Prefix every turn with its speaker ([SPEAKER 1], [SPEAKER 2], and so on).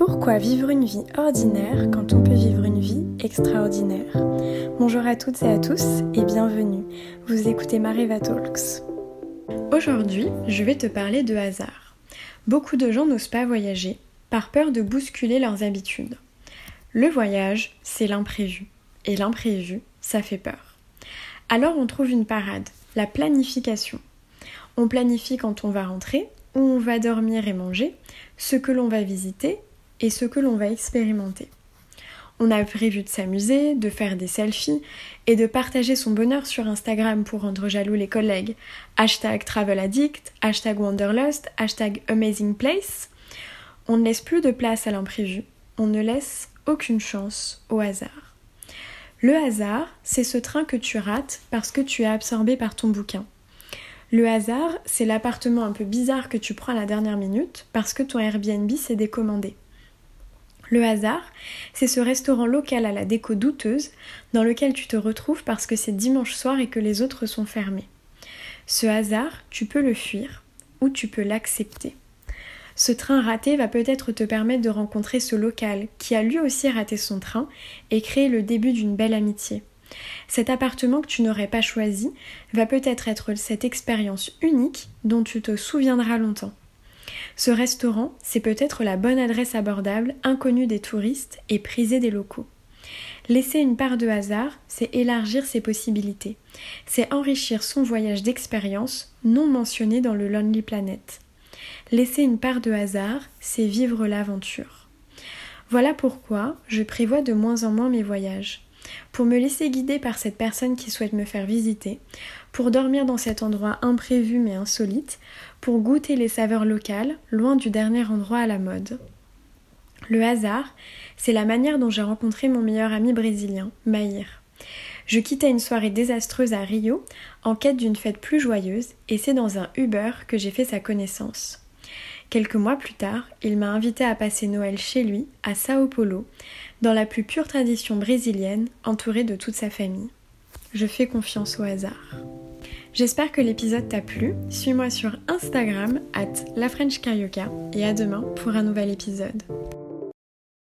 [SPEAKER 1] Pourquoi vivre une vie ordinaire quand on peut vivre une vie extraordinaire Bonjour à toutes et à tous et bienvenue. Vous écoutez Mareva Talks. Aujourd'hui, je vais te parler de hasard. Beaucoup de gens n'osent pas voyager par peur de bousculer leurs habitudes. Le voyage, c'est l'imprévu. Et l'imprévu, ça fait peur. Alors on trouve une parade, la planification. On planifie quand on va rentrer, où on va dormir et manger, ce que l'on va visiter et ce que l'on va expérimenter. On a prévu de s'amuser, de faire des selfies et de partager son bonheur sur Instagram pour rendre jaloux les collègues. Hashtag travel addict, hashtag wanderlust, hashtag amazing place. On ne laisse plus de place à l'imprévu. On ne laisse aucune chance au hasard. Le hasard, c'est ce train que tu rates parce que tu es absorbé par ton bouquin. Le hasard, c'est l'appartement un peu bizarre que tu prends à la dernière minute parce que ton Airbnb s'est décommandé. Le hasard, c'est ce restaurant local à la déco douteuse dans lequel tu te retrouves parce que c'est dimanche soir et que les autres sont fermés. Ce hasard, tu peux le fuir ou tu peux l'accepter. Ce train raté va peut-être te permettre de rencontrer ce local qui a lui aussi raté son train et créer le début d'une belle amitié. Cet appartement que tu n'aurais pas choisi va peut-être être cette expérience unique dont tu te souviendras longtemps. Ce restaurant, c'est peut-être la bonne adresse abordable, inconnue des touristes et prisée des locaux. Laisser une part de hasard, c'est élargir ses possibilités. C'est enrichir son voyage d'expérience non mentionné dans le Lonely Planet. Laisser une part de hasard, c'est vivre l'aventure. Voilà pourquoi je prévois de moins en moins mes voyages pour me laisser guider par cette personne qui souhaite me faire visiter, pour dormir dans cet endroit imprévu mais insolite, pour goûter les saveurs locales, loin du dernier endroit à la mode. Le hasard, c'est la manière dont j'ai rencontré mon meilleur ami brésilien, Maïr. Je quittais une soirée désastreuse à Rio en quête d'une fête plus joyeuse et c'est dans un Uber que j'ai fait sa connaissance. Quelques mois plus tard, il m'a invité à passer Noël chez lui, à Sao Paulo, dans la plus pure tradition brésilienne, entouré de toute sa famille. Je fais confiance au hasard. J'espère que l'épisode t'a plu. Suis-moi sur Instagram, at LaFrenchCarioca, et à demain pour un nouvel épisode.